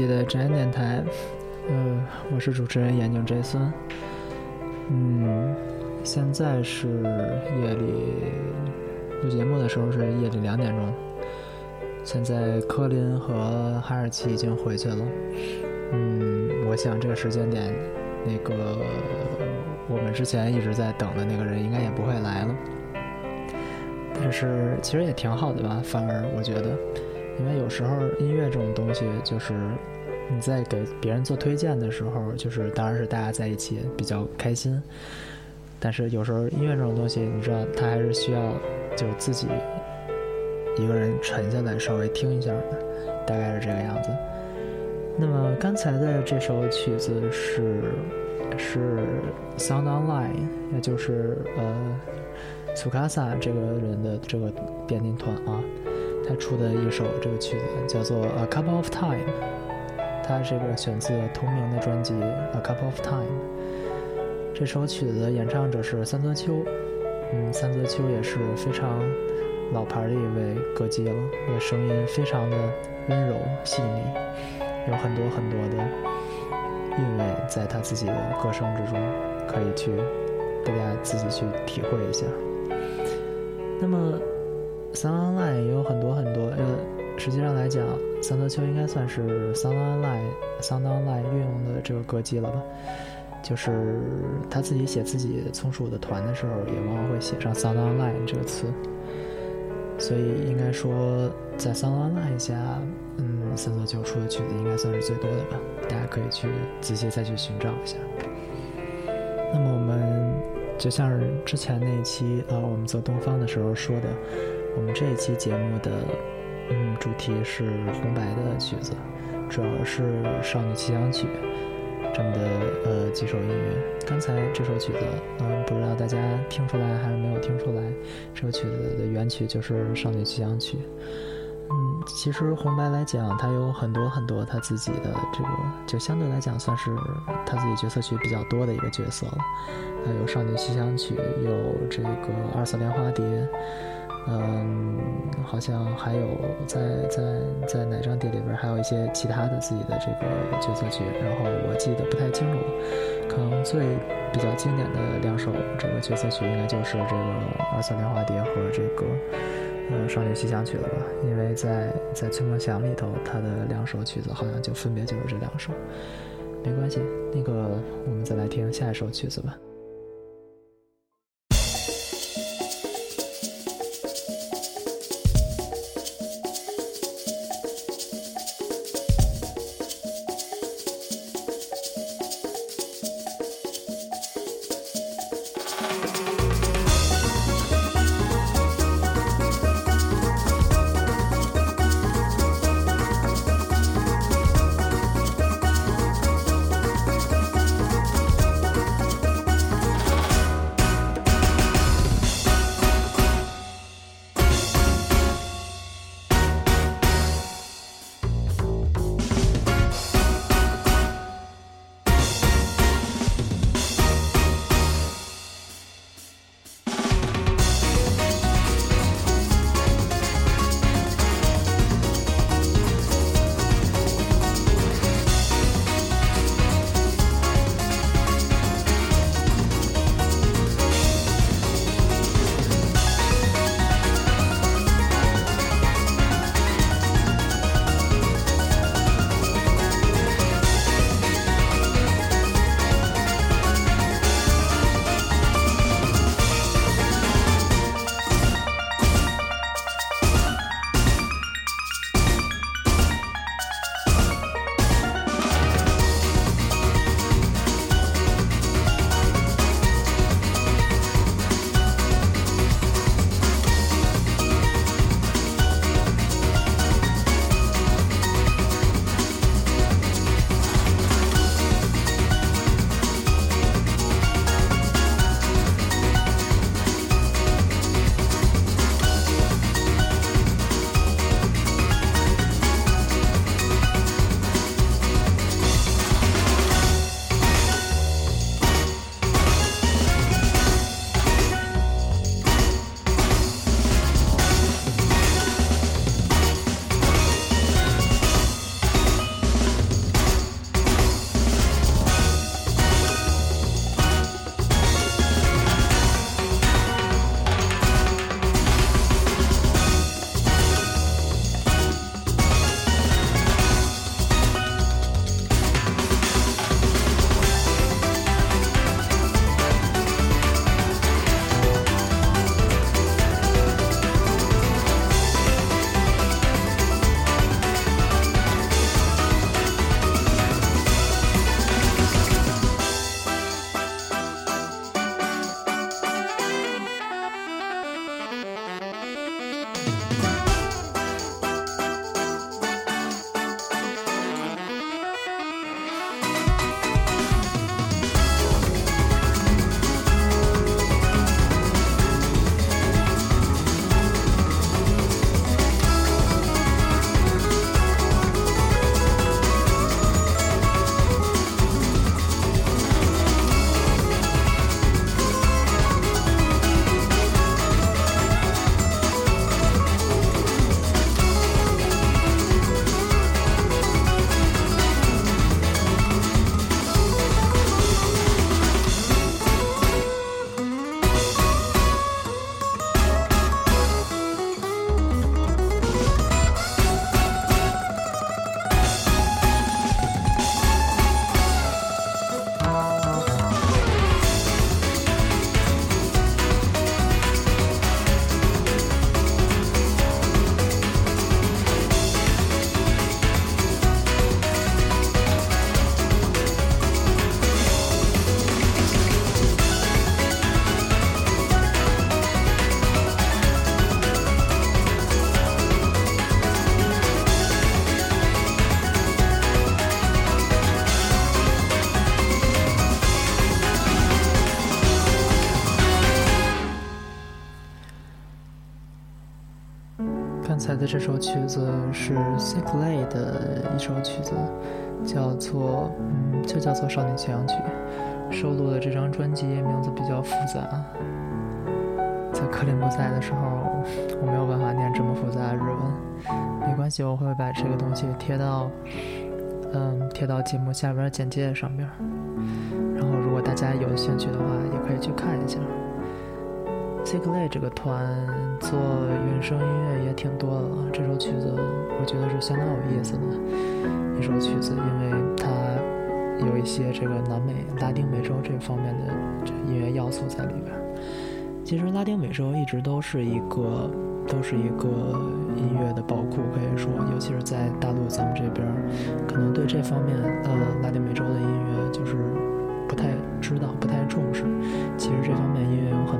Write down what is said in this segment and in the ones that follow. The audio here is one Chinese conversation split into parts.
这一期的宅电台，呃，我是主持人眼镜 Jason，。嗯，现在是夜里录节目的时候是夜里两点钟。现在科林和哈士奇已经回去了。嗯，我想这个时间点，那个我们之前一直在等的那个人应该也不会来了。但是其实也挺好的吧，反而我觉得。因为有时候音乐这种东西，就是你在给别人做推荐的时候，就是当然是大家在一起比较开心。但是有时候音乐这种东西，你知道，它还是需要就自己一个人沉下来稍微听一下的，大概是这个样子。那么刚才的这首曲子是是 Sound Online，也就是呃苏卡萨这个人的这个电音团啊。他出的一首这个曲子叫做《A Couple of Time》，他这个选自同名的专辑《A Couple of Time》。这首曲子的演唱者是三泽秋，嗯，三泽秋也是非常老牌的一位歌姬了，也声音非常的温柔细腻，有很多很多的韵味在他自己的歌声之中，可以去大家自己去体会一下。那么。Sound Online 也有很多很多，呃，实际上来讲，三泽秋应该算是 Sound Online Sound Online 运用的这个歌姬了吧？就是他自己写自己从属的团的时候，也往往会写上 Sound Online 这个词。所以应该说，在 Sound Online 下，嗯，三泽秋出的曲子应该算是最多的吧？大家可以去仔细再去寻找一下。那么我们就像之前那一期啊，我们做东方的时候说的。我们这一期节目的嗯主题是红白的曲子，主要是《少女奇想曲》这么的呃几首音乐。刚才这首曲子，嗯，不知道大家听出来还是没有听出来，这首曲子的原曲就是《少女奇想曲》。嗯，其实红白来讲，它有很多很多他自己的这个，就相对来讲算是他自己角色曲比较多的一个角色了。还有《少女奇想曲》，有这个《二色莲花蝶》。嗯，好像还有在在在哪张碟里边还有一些其他的自己的这个角色曲，然后我记得不太清楚，可能最比较经典的两首这个角色曲应该就是这个《二色莲花蝶》和这个呃《少女奇想曲》了吧？因为在在《崔梦祥》里头，他的两首曲子好像就分别就是这两首。没关系，那个我们再来听下一首曲子吧。这首曲子是 Sick Lay 的一首曲子，叫做嗯，就叫做《少女晴阳曲》。收录的这张专辑名字比较复杂，在克林不在的时候，我没有办法念这么复杂的日文。没关系，我会把这个东西贴到嗯贴到节目下边简介上边。然后，如果大家有兴趣的话，也可以去看一下。C i c l a y 这个团做原声音乐也挺多的了，这首曲子我觉得是相当有意思的一首曲子，因为它有一些这个南美、拉丁美洲这方面的这音乐要素在里边。其实拉丁美洲一直都是一个都是一个音乐的宝库，可以说，尤其是在大陆咱们这边，可能对这方面呃拉丁美洲的音乐就是。不太知道，不太重视。其实这方面音乐有很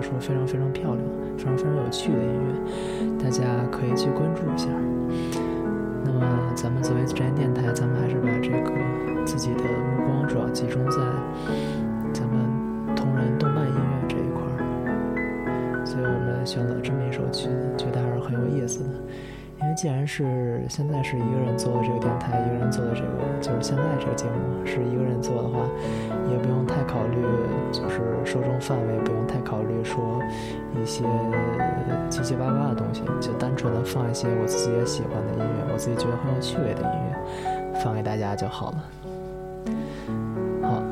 都是非常非常漂亮、非常非常有趣的音乐，大家可以去关注一下。那么咱们作为职业电台，咱们还是把这个自己的目光主要集中在既然是现在是一个人做的这个电台，一个人做的这个就是现在这个节目是一个人做的话，也不用太考虑就是受众范围，不用太考虑说一些七七八八的东西，就单纯的放一些我自己也喜欢的音乐，我自己觉得很有趣味的音乐，放给大家就好了。好，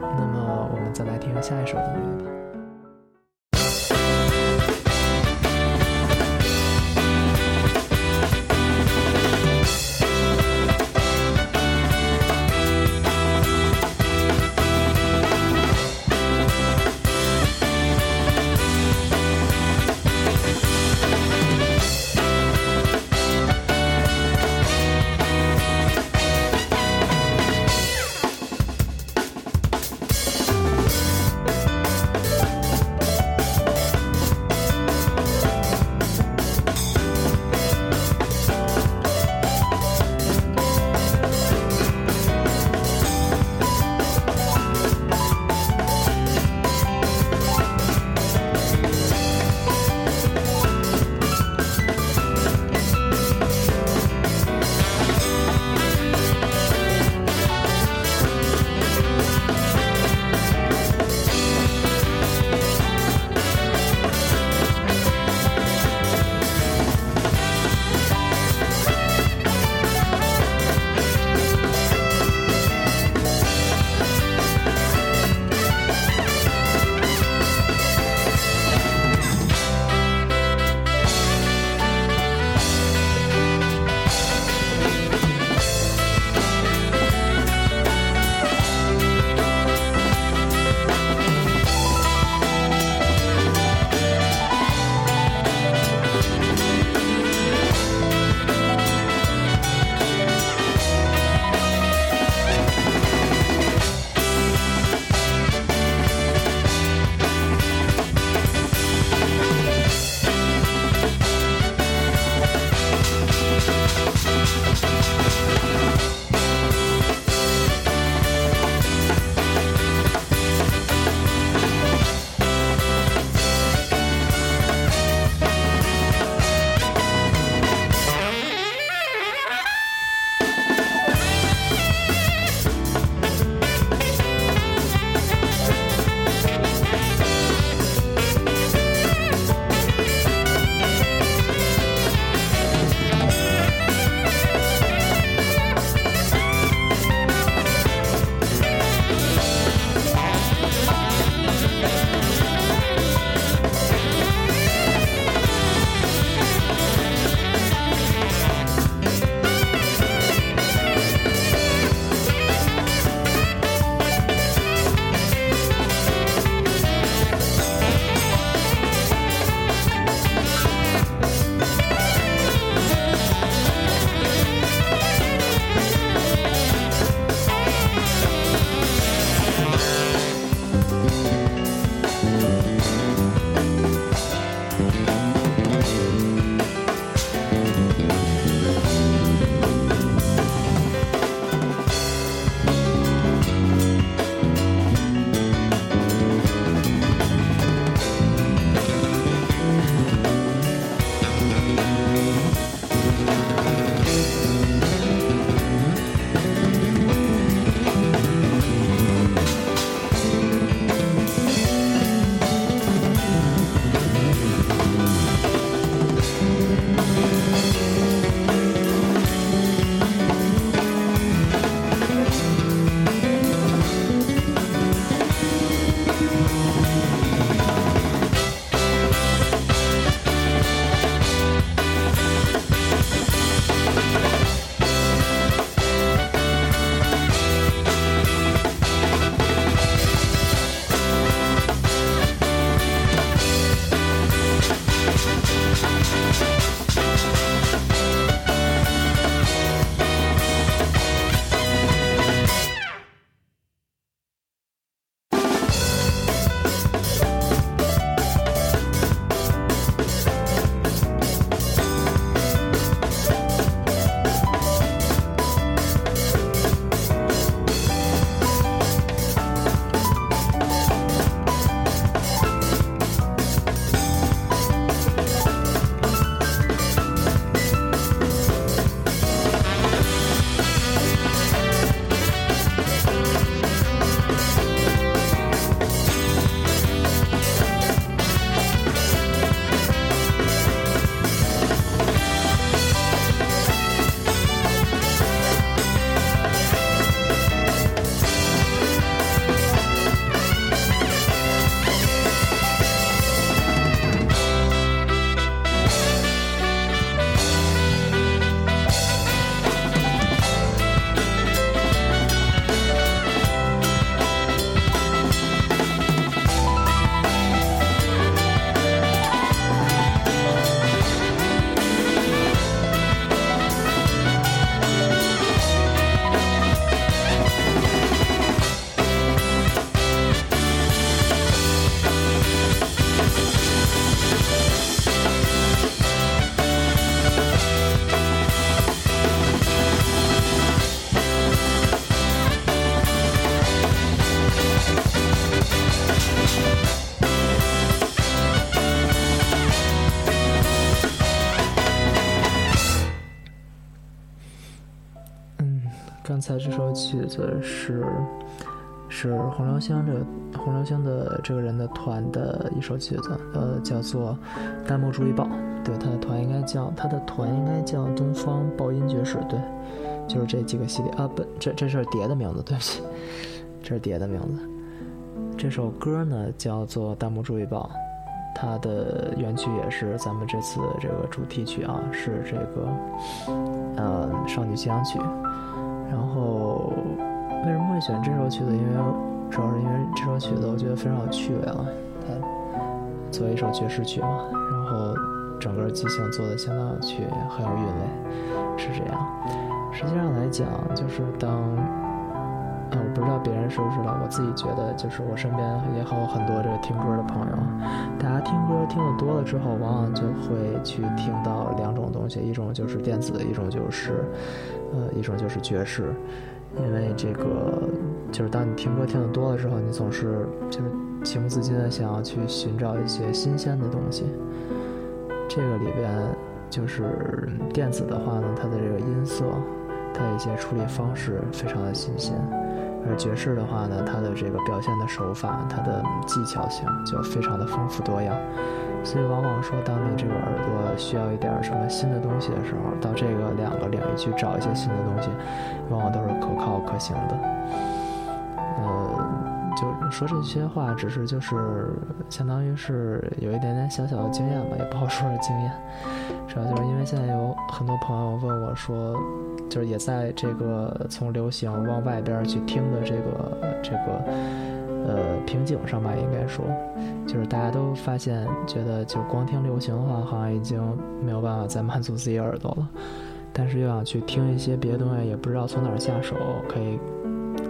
那么我们再来听下一首音乐这首曲子是是洪流星这个洪流星的这个人的团的一首曲子，呃，叫做《弹幕注意报》。对，他的团应该叫他的团应该叫东方爆音爵士。对，就是这几个系列啊，不，这这是碟的名字，对不起，这是碟的名字。这首歌呢叫做《弹幕注意报》。它的原曲也是咱们这次这个主题曲啊，是这个呃《少女夕阳曲》。然后为什么会选这首曲子？因为主要是因为这首曲子我觉得非常有趣味啊。它作为一首爵士曲嘛，然后整个即兴做的相当有趣，很有韵味，是这样。实际上来讲，就是当。啊我不知道别人是不是了，我自己觉得就是我身边也有很多这个听歌的朋友，大家听歌听的多了之后，往往就会去听到两种东西，一种就是电子，一种就是，呃，一种就是爵士。因为这个就是当你听歌听的多了之后，你总是就是情不自禁的想要去寻找一些新鲜的东西。这个里边就是电子的话呢，它的这个音色，它的一些处理方式非常的新鲜。而爵士的话呢，它的这个表现的手法，它的技巧性就非常的丰富多样，所以往往说，当你这个耳朵需要一点什么新的东西的时候，到这个两个领域去找一些新的东西，往往都是可靠可行的。说这些话，只是就是相当于是有一点点小小的经验吧，也不好说是经验，主要就是因为现在有很多朋友问我说。就是也在这个从流行往外边去听的这个这个呃瓶颈上吧，应该说，就是大家都发现，觉得就光听流行的话，好像已经没有办法再满足自己耳朵了。但是又想去听一些别的东西，也不知道从哪儿下手，可以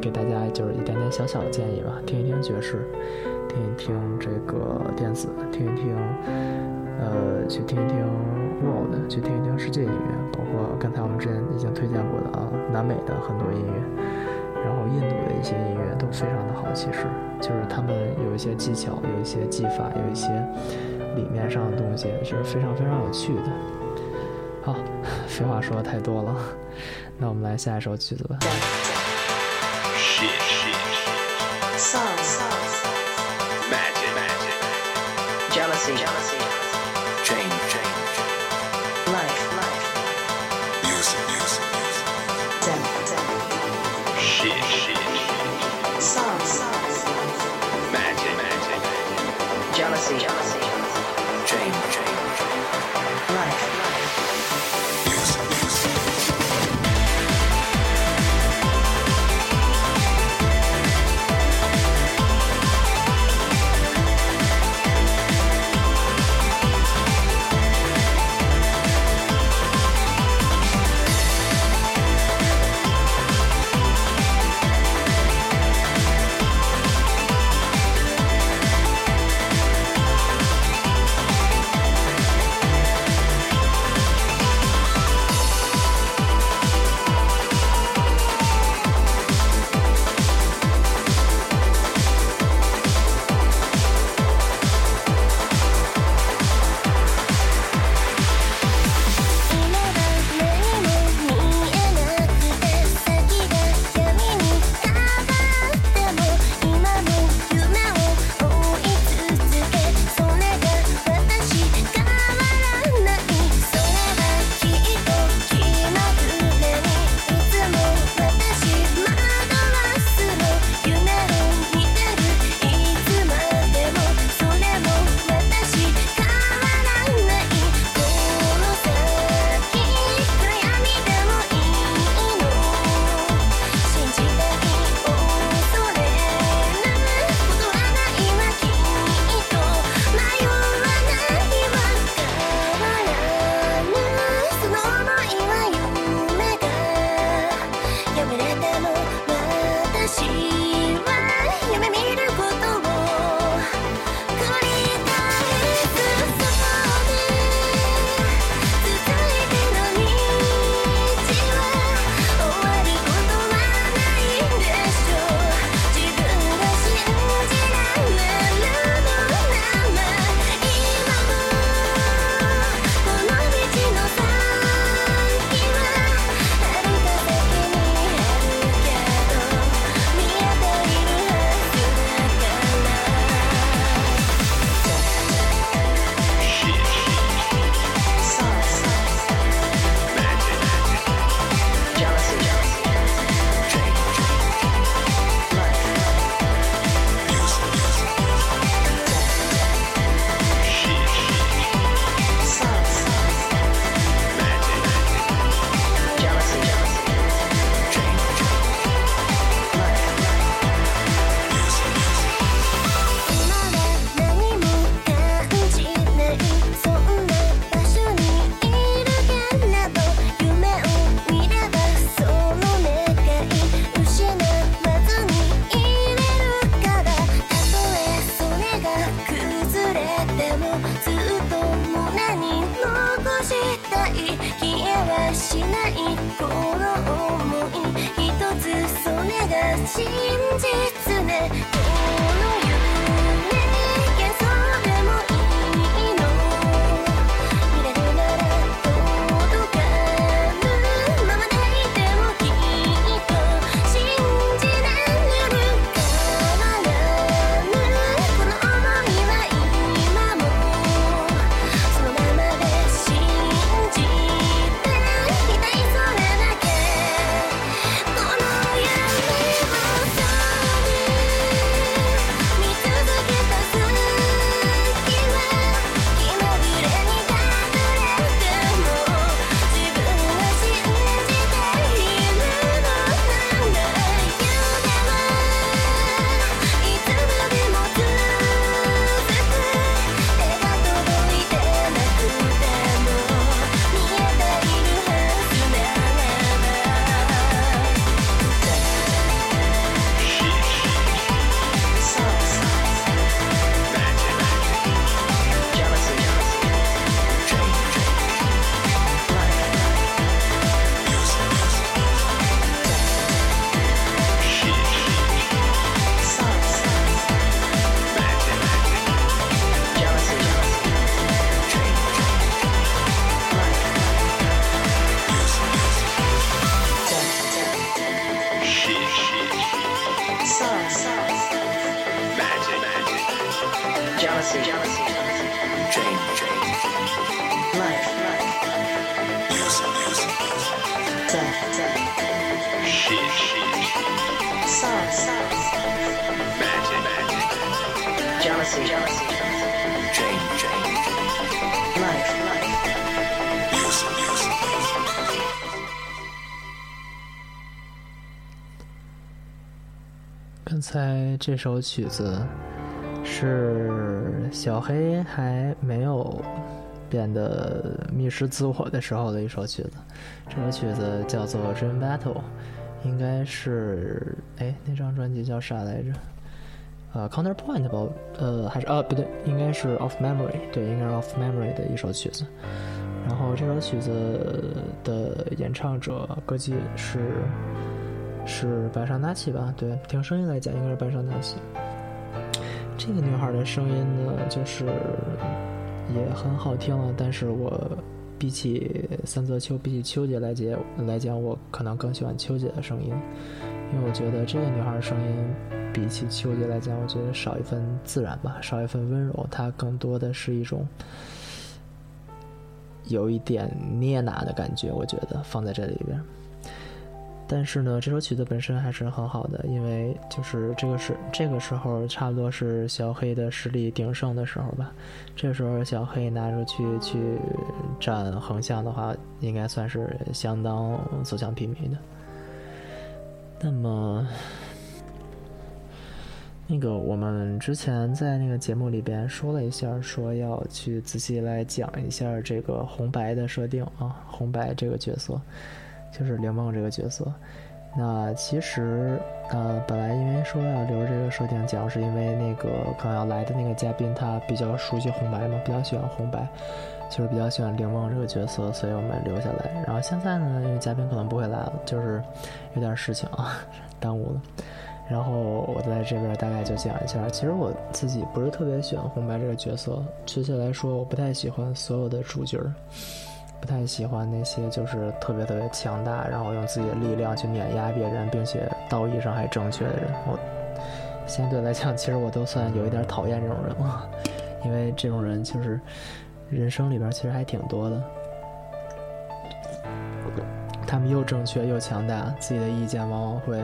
给大家就是一点点小小的建议吧。听一听爵士，听一听这个电子，听一听，呃，去听一听 world，去听一听世界音乐。包括刚才我们之前已经推荐过的啊，南美的很多音乐，然后印度的一些音乐都非常的好。其实就是他们有一些技巧，有一些技法，有一些理念上的东西，是非常非常有趣的。好，废话说的太多了，那我们来下一首曲子吧。Song. Magic. Jealousy. Jealousy. 这首曲子是小黑还没有变得迷失自我的时候的一首曲子。这首曲子叫做《Dream Battle》，应该是哎那张专辑叫啥来着？呃，Counterpoint 吧？呃，还是呃不对，应该是 Of Memory，对，应该是 Off Memory 的一首曲子。然后这首曲子的演唱者歌姬是。是白上纳奇吧？对，听声音来讲应该是白上纳奇。这个女孩的声音呢，就是也很好听了。但是我比起三泽秋，比起秋姐来讲来讲，我可能更喜欢秋姐的声音，因为我觉得这个女孩的声音比起秋姐来讲，我觉得少一份自然吧，少一份温柔。她更多的是一种有一点捏拿的感觉，我觉得放在这里边。但是呢，这首曲子本身还是很好的，因为就是这个是这个时候差不多是小黑的实力鼎盛的时候吧。这时候小黑拿出去去战横向的话，应该算是相当所向披靡的。那么，那个我们之前在那个节目里边说了一下，说要去仔细来讲一下这个红白的设定啊，红白这个角色。就是灵梦这个角色，那其实呃，本来因为说要留这个设定讲，是因为那个可能要来的那个嘉宾他比较熟悉红白嘛，比较喜欢红白，就是比较喜欢灵梦这个角色，所以我们留下来。然后现在呢，因为嘉宾可能不会来了，就是有点事情啊，耽误了。然后我在这边大概就讲一下，其实我自己不是特别喜欢红白这个角色，确切来说，我不太喜欢所有的主角儿。不太喜欢那些就是特别特别强大，然后用自己的力量去碾压别人，并且道义上还正确的人。我相对来讲，其实我都算有一点讨厌这种人了，因为这种人就是人生里边其实还挺多的。他们又正确又强大，自己的意见往往会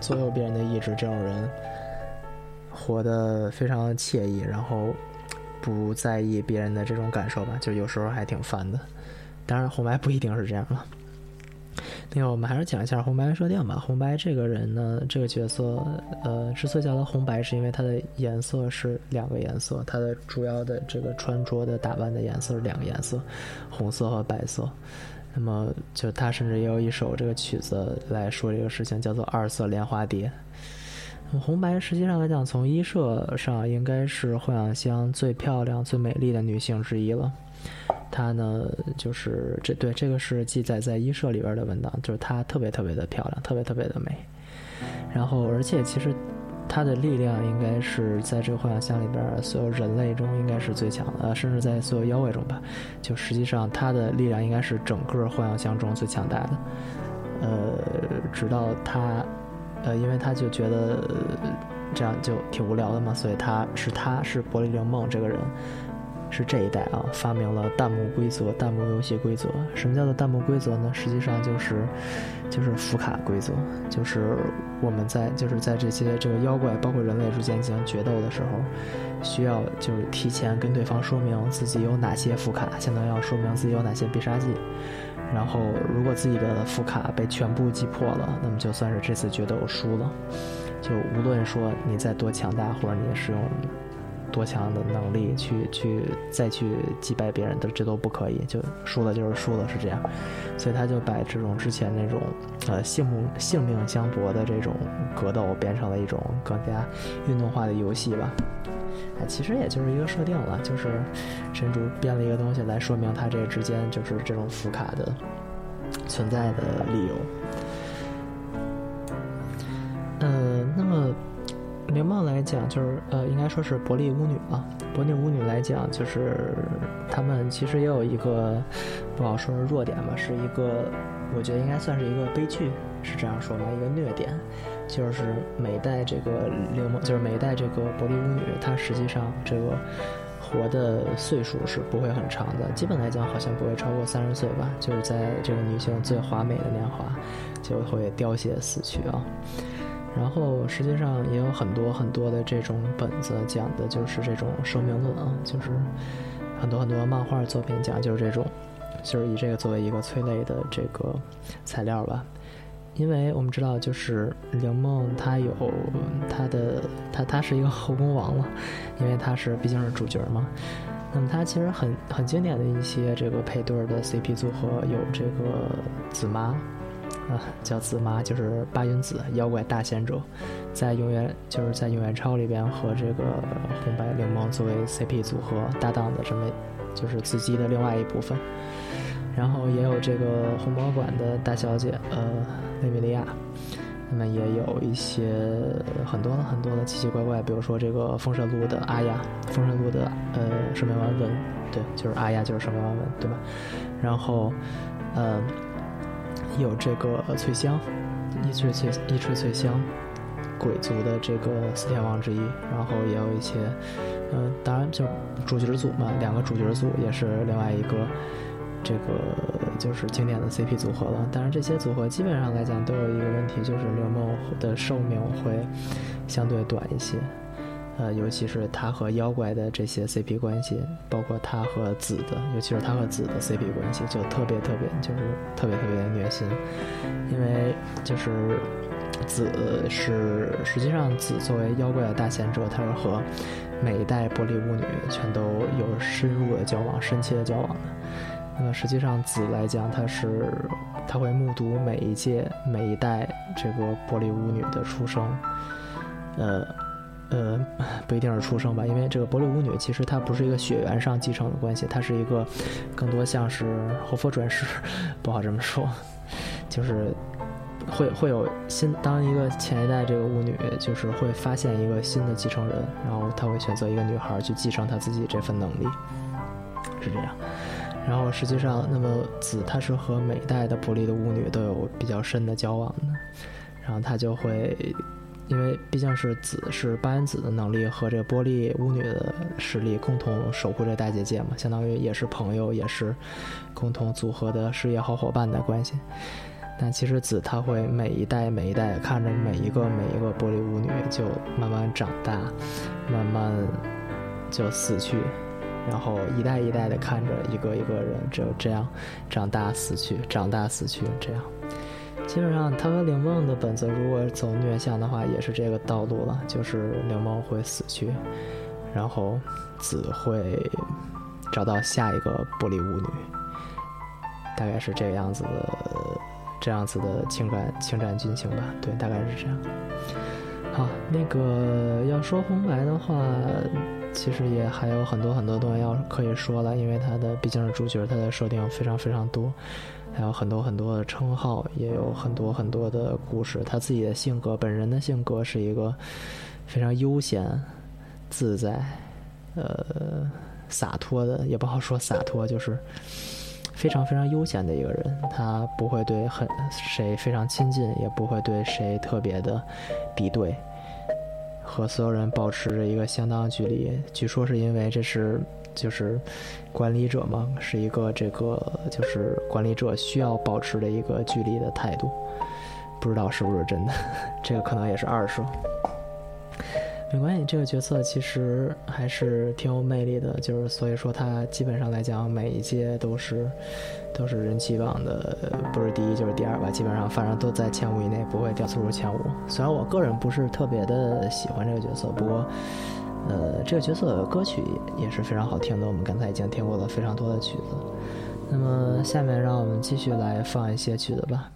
左右别人的意志。这种人活得非常惬意，然后。不在意别人的这种感受吧，就有时候还挺烦的。当然，红白不一定是这样了。那个，我们还是讲一下红白设定吧。红白这个人呢，这个角色，呃，之所以叫他红白，是因为他的颜色是两个颜色，他的主要的这个穿着的打扮的颜色是两个颜色，红色和白色。那么，就他甚至也有一首这个曲子来说这个事情，叫做《二色莲花蝶》。红白实际上来讲，从衣设上应该是幻想乡最漂亮、最美丽的女性之一了。她呢就是这对这个是记载在医社里边的文档，就是她特别特别的漂亮，特别特别的美。然后而且其实她的力量应该是在这个幻想乡里边所有人类中应该是最强的，甚至在所有妖怪中吧。就实际上她的力量应该是整个幻想乡中最强大的。呃，直到她，呃，因为他就觉得这样就挺无聊的嘛，所以他是他是伯利灵梦这个人。是这一代啊，发明了弹幕规则、弹幕游戏规则。什么叫做弹幕规则呢？实际上就是，就是福卡规则，就是我们在就是在这些这个妖怪包括人类之间进行决斗的时候，需要就是提前跟对方说明自己有哪些福卡，相当于要说明自己有哪些必杀技。然后如果自己的副卡被全部击破了，那么就算是这次决斗输了。就无论说你再多强大，或者你使用。多强的能力去去再去击败别人的，这都不可以，就输了就是输了，是这样。所以他就把这种之前那种呃性命性命相搏的这种格斗变成了一种更加运动化的游戏吧。哎，其实也就是一个设定了，就是神主编了一个东西来说明他这之间就是这种福卡的存在的理由。呃，那么。灵梦来讲，就是呃，应该说是伯利巫女吧。伯利巫女来讲，就是他们其实也有一个不好说的弱点吧，是一个我觉得应该算是一个悲剧，是这样说吗？一个虐点，就是每代这个灵梦，就是每代这个伯利巫女，她实际上这个活的岁数是不会很长的，基本来讲好像不会超过三十岁吧，就是在这个女性最华美的年华就会凋谢死去啊。然后实际上也有很多很多的这种本子讲的就是这种生命论啊，就是很多很多漫画作品讲就是这种，就是以这个作为一个催泪的这个材料吧。因为我们知道，就是灵梦他有他的他他是一个后宫王了，因为他是毕竟是主角嘛。那么他其实很很经典的一些这个配对的 CP 组合有这个紫妈。啊，叫紫妈，就是八云子妖怪大贤者，在永远就是在永远超里边和这个红白灵梦作为 CP 组合搭档的这么，就是紫姬的另外一部分。然后也有这个红魔馆的大小姐，呃，雷米利亚。那么也有一些很多很多的奇奇怪怪，比如说这个封神录的阿雅，封神录的呃圣梅丸文，对，就是阿雅就是圣梅丸文，对吧？然后，呃。有这个翠香，一翠翠一翠翠香，鬼族的这个四天王之一，然后也有一些，嗯，当然就主角组嘛，两个主角组也是另外一个，这个就是经典的 CP 组合了。当然这些组合基本上来讲都有一个问题，就是刘梦的寿命会相对短一些。呃，尤其是他和妖怪的这些 CP 关系，包括他和紫的，尤其是他和紫的 CP 关系，就特别特别，就是特别特别的虐心。因为就是紫是实际上紫作为妖怪的大贤者，他是和每一代玻璃巫女全都有深入的交往、深切的交往的。那么实际上紫来讲，他是他会目睹每一届、每一代这个玻璃巫女的出生，呃。呃，不一定是出生吧，因为这个玻璃巫女其实她不是一个血缘上继承的关系，她是一个更多像是活佛转世，不好这么说，就是会会有新当一个前一代这个巫女，就是会发现一个新的继承人，然后她会选择一个女孩去继承她自己这份能力，是这样。然后实际上，那么紫她是和每一代的伯利的巫女都有比较深的交往的，然后她就会。因为毕竟是紫是八元子的能力和这个玻璃巫女的实力共同守护这大结界嘛，相当于也是朋友，也是共同组合的事业好伙伴的关系。但其实紫他会每一代每一代看着每一个每一个玻璃巫女就慢慢长大，慢慢就死去，然后一代一代的看着一个一个人就这样长大死去，长大死去这样。基本上，他和灵梦的本子如果走虐向的话，也是这个道路了，就是灵梦会死去，然后子会找到下一个玻璃巫女，大概是这个样子的，这样子的情感情感剧情吧。对，大概是这样。好，那个要说红白的话，其实也还有很多很多东西要可以说了，因为他的毕竟是主角，他的设定非常非常多，还有很多很多的称号，也有很多很多的故事。他自己的性格，本人的性格是一个非常悠闲、自在、呃洒脱的，也不好说洒脱，就是非常非常悠闲的一个人。他不会对很谁非常亲近，也不会对谁特别的敌对。和所有人保持着一个相当距离，据说是因为这是就是管理者嘛，是一个这个就是管理者需要保持的一个距离的态度，不知道是不是真的，这个可能也是二手。没关系，这个角色其实还是挺有魅力的，就是所以说他基本上来讲每一届都是都是人气榜的，不是第一就是第二吧，基本上反正都在前五以内，不会掉出入前五。虽然我个人不是特别的喜欢这个角色，不过呃，这个角色的歌曲也是非常好听的，我们刚才已经听过了非常多的曲子。那么下面让我们继续来放一些曲子吧。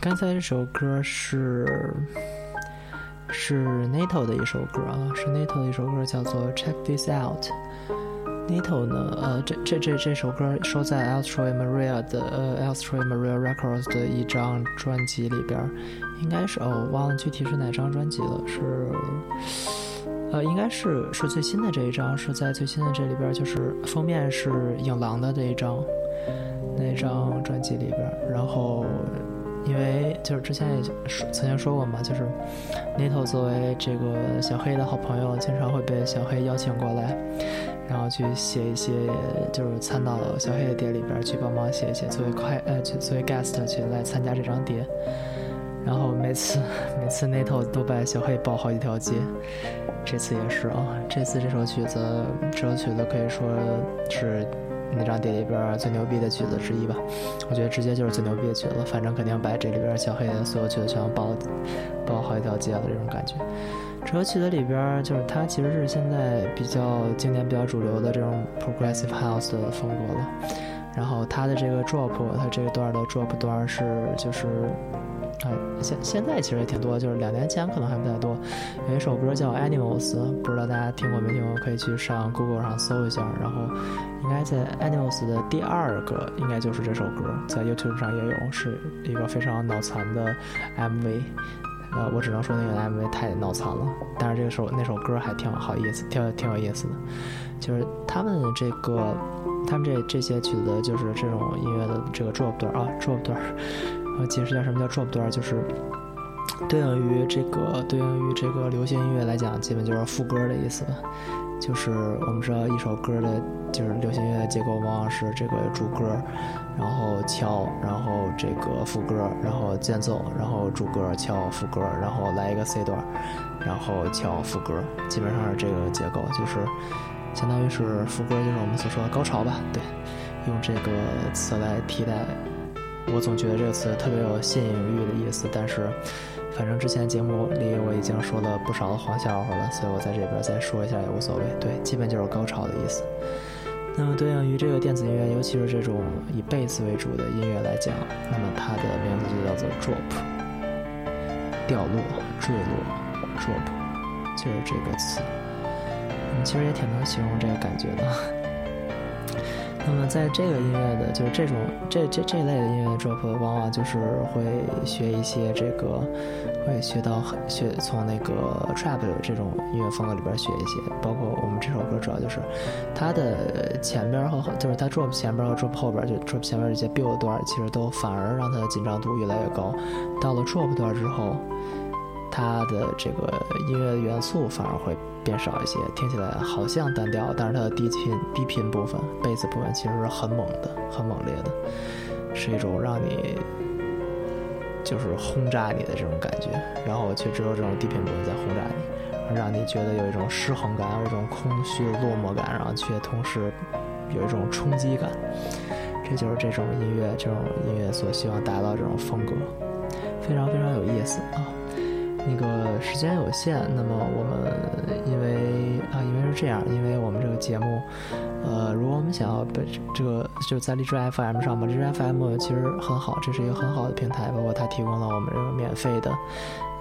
刚才这首歌是是 NATO 的一首歌啊，是 NATO 的一首歌，叫做《Check This Out》。NATO 呢，呃，这这这这首歌收在 Altroy Maria 的呃 Altroy Maria Records 的一张专辑里边，应该是哦，我忘了具体是哪张专辑了，是呃，应该是是最新的这一张，是在最新的这里边，就是封面是影狼的这一张那张专辑里边，然后。因为就是之前也说曾经说过嘛，就是 Nito 作为这个小黑的好朋友，经常会被小黑邀请过来，然后去写一些，就是参到小黑的碟里边去帮忙写一写，作为快呃，作为 guest 去来参加这张碟。然后每次每次 Nito 都把小黑抱好几条街，这次也是啊，这次这首曲子这首曲子可以说是。那张碟里边最牛逼的曲子之一吧，我觉得直接就是最牛逼的曲子，反正肯定把这里边小黑的所有曲子全包包好几条街了这种感觉。这首曲子里边就是它其实是现在比较经典、比较主流的这种 progressive house 的风格了。然后它的这个 drop，它这一段的 drop 段是就是。哎，现现在其实也挺多，就是两年前可能还不太多。有一首歌叫《Animals》，不知道大家听过没听过？可以去上 Google 上搜一下。然后，应该在《Animals》的第二个，应该就是这首歌，在 YouTube 上也有，是一个非常脑残的 MV。呃，我只能说那个 MV 太脑残了，但是这首那首歌还挺好意思，挺挺有意思的。就是他们这个，他们这这些曲子，就是这种音乐的这个 drop 段啊，drop 段。解释一下什么叫 drop 段，就是对应于这个对应于这个流行音乐来讲，基本就是副歌的意思。就是我们知道一首歌的，就是流行音乐的结构往往是这个主歌，然后敲，然后这个副歌，然后间奏，然后主歌敲副歌，然后来一个 C 段，然后敲副歌，基本上是这个结构，就是相当于是副歌就是我们所说的高潮吧？对，用这个词来替代。我总觉得这个词特别有吸引欲的意思，但是，反正之前节目里我已经说了不少的黄笑话了，所以我在这边再说一下也无所谓。对，基本就是高潮的意思。那么对应于这个电子音乐，尤其是这种以贝斯为主的音乐来讲，那么它的名字就叫做 drop，掉落、坠落，drop 就是这个词。嗯，其实也挺能形容这个感觉的。那么，在这个音乐的，就是这种这这这类的音乐 drop，往往就是会学一些这个，会学到学从那个 trap 这种音乐风格里边学一些。包括我们这首歌，主要就是它的前边和就是它 drop 前边和 drop 后边，就 drop 前边这些 build 段，其实都反而让它的紧张度越来越高。到了 drop 段之后。它的这个音乐元素反而会变少一些，听起来好像单调，但是它的低频低频部分、贝斯部分其实是很猛的、很猛烈的，是一种让你就是轰炸你的这种感觉，然后却只有这种低频部分在轰炸你，让你觉得有一种失衡感，有一种空虚落寞感，然后却同时有一种冲击感，这就是这种音乐、这种音乐所希望达到这种风格，非常非常有意思啊。那个时间有限，那么我们因为啊，因为是这样，因为我们这个节目，呃，如果我们想要被这个就在荔枝 FM 上嘛，荔枝 FM 其实很好，这是一个很好的平台，包括它提供了我们这个免费的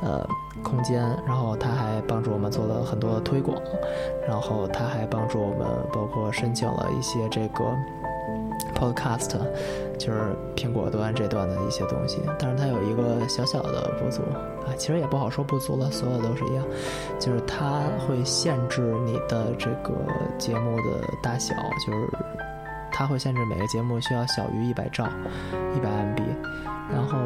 呃空间，然后它还帮助我们做了很多的推广，然后它还帮助我们包括申请了一些这个。Podcast 就是苹果端这段的一些东西，但是它有一个小小的不足啊，其实也不好说不足了，所有都是一样，就是它会限制你的这个节目的大小，就是它会限制每个节目需要小于一百兆，一百 MB，然后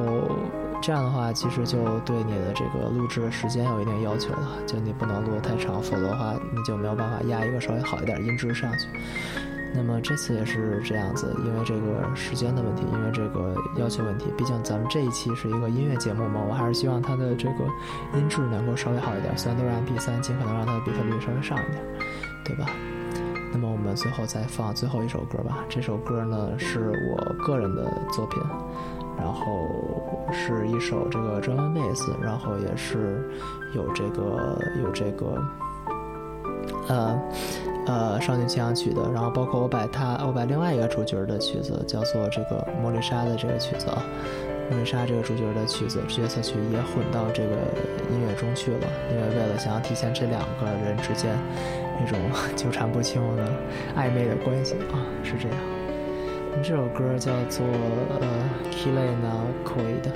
这样的话，其实就对你的这个录制时间有一定要求了，就你不能录得太长，否则的话你就没有办法压一个稍微好一点音质上去。那么这次也是这样子，因为这个时间的问题，因为这个要求问题，毕竟咱们这一期是一个音乐节目嘛，我还是希望它的这个音质能够稍微好一点，虽然都是 MP3，尽可能让它的比特率稍微上一点，对吧？那么我们最后再放最后一首歌吧，这首歌呢是我个人的作品，然后是一首这个中文贝斯，然后也是有这个有这个，呃。呃，少女清香曲的，然后包括我把它，我把另外一个主角的曲子叫做这个莫丽莎的这个曲子啊，莫丽莎这个主角的曲子角色曲也混到这个音乐中去了，因为为了想要体现这两个人之间那种 纠缠不清的暧昧的关系啊，是这样。这首歌叫做呃《Kilena k o i 的《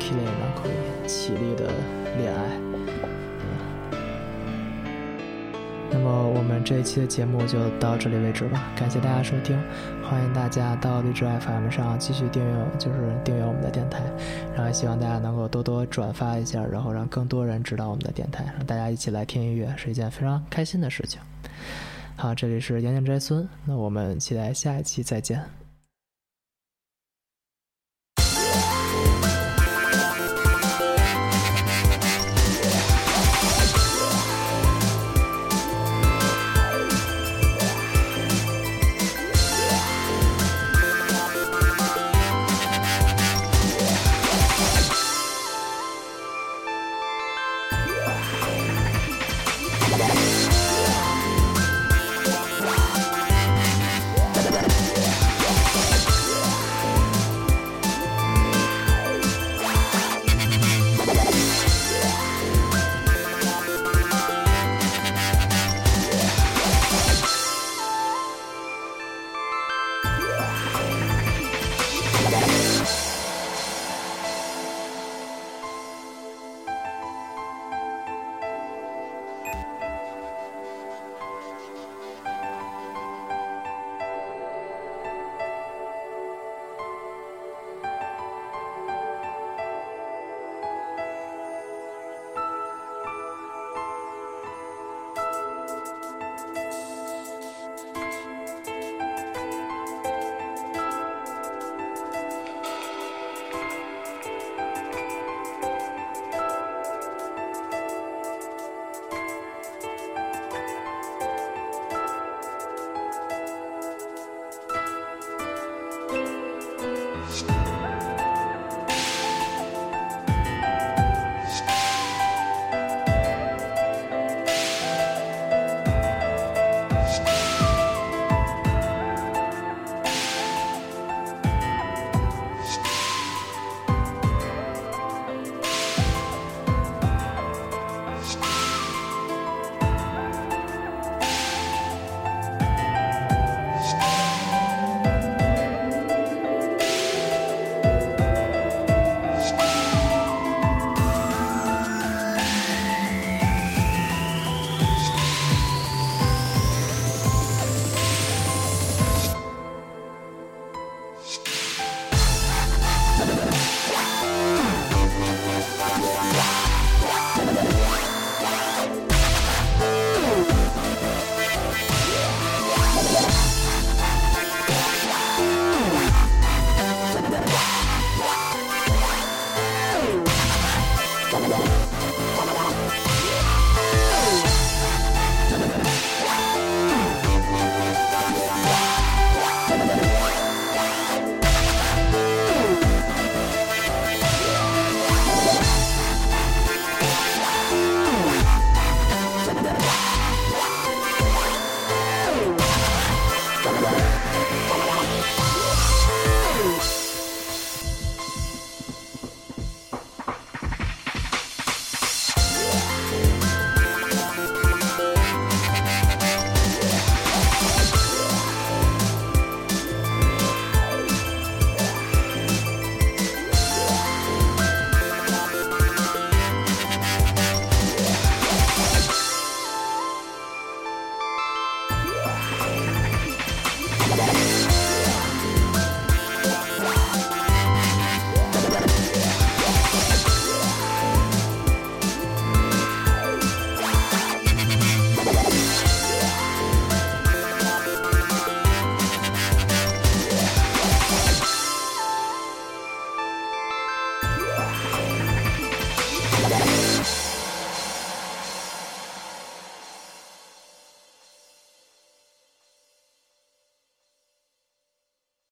Kilena k o i 绮丽的恋爱。么我们这一期的节目就到这里为止吧，感谢大家收听，欢迎大家到荔枝 FM 上继续订阅，就是订阅我们的电台，然后希望大家能够多多转发一下，然后让更多人知道我们的电台，让大家一起来听音乐是一件非常开心的事情。好，这里是杨建斋孙，那我们期待下一期再见。